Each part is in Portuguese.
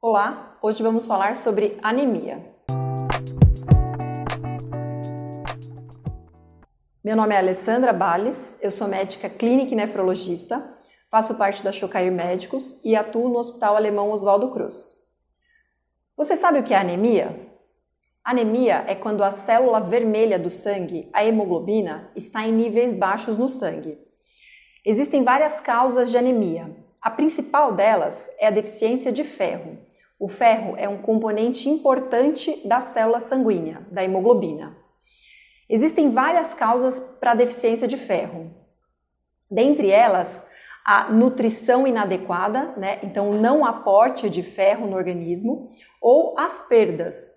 Olá, hoje vamos falar sobre anemia. Meu nome é Alessandra Bales, eu sou médica clínica e nefrologista, faço parte da Chocair Médicos e atuo no Hospital Alemão Oswaldo Cruz. Você sabe o que é anemia? Anemia é quando a célula vermelha do sangue, a hemoglobina, está em níveis baixos no sangue. Existem várias causas de anemia. A principal delas é a deficiência de ferro. O ferro é um componente importante da célula sanguínea, da hemoglobina. Existem várias causas para a deficiência de ferro. Dentre elas, a nutrição inadequada, né? então não aporte de ferro no organismo, ou as perdas,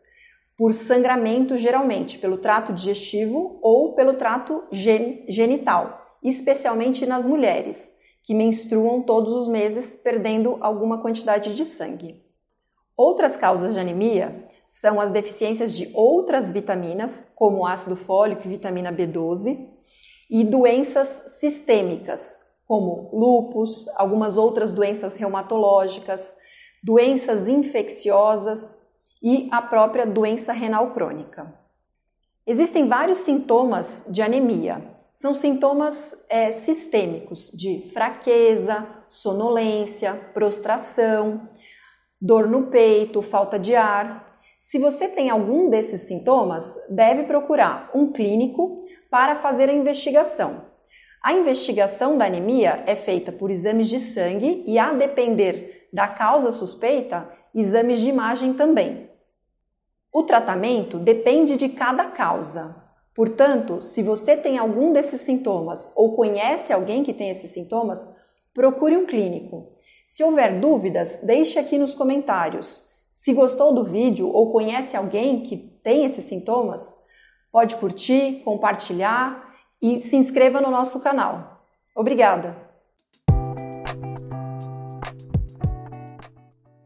por sangramento geralmente pelo trato digestivo ou pelo trato gen genital, especialmente nas mulheres, que menstruam todos os meses perdendo alguma quantidade de sangue. Outras causas de anemia são as deficiências de outras vitaminas, como ácido fólico e vitamina B12, e doenças sistêmicas, como lúpus, algumas outras doenças reumatológicas, doenças infecciosas e a própria doença renal crônica. Existem vários sintomas de anemia. São sintomas é, sistêmicos de fraqueza, sonolência, prostração, dor no peito, falta de ar. Se você tem algum desses sintomas, deve procurar um clínico para fazer a investigação. A investigação da anemia é feita por exames de sangue e, a depender da causa suspeita, exames de imagem também. O tratamento depende de cada causa. Portanto, se você tem algum desses sintomas ou conhece alguém que tem esses sintomas, procure um clínico. Se houver dúvidas, deixe aqui nos comentários. Se gostou do vídeo ou conhece alguém que tem esses sintomas, pode curtir, compartilhar e se inscreva no nosso canal. Obrigada!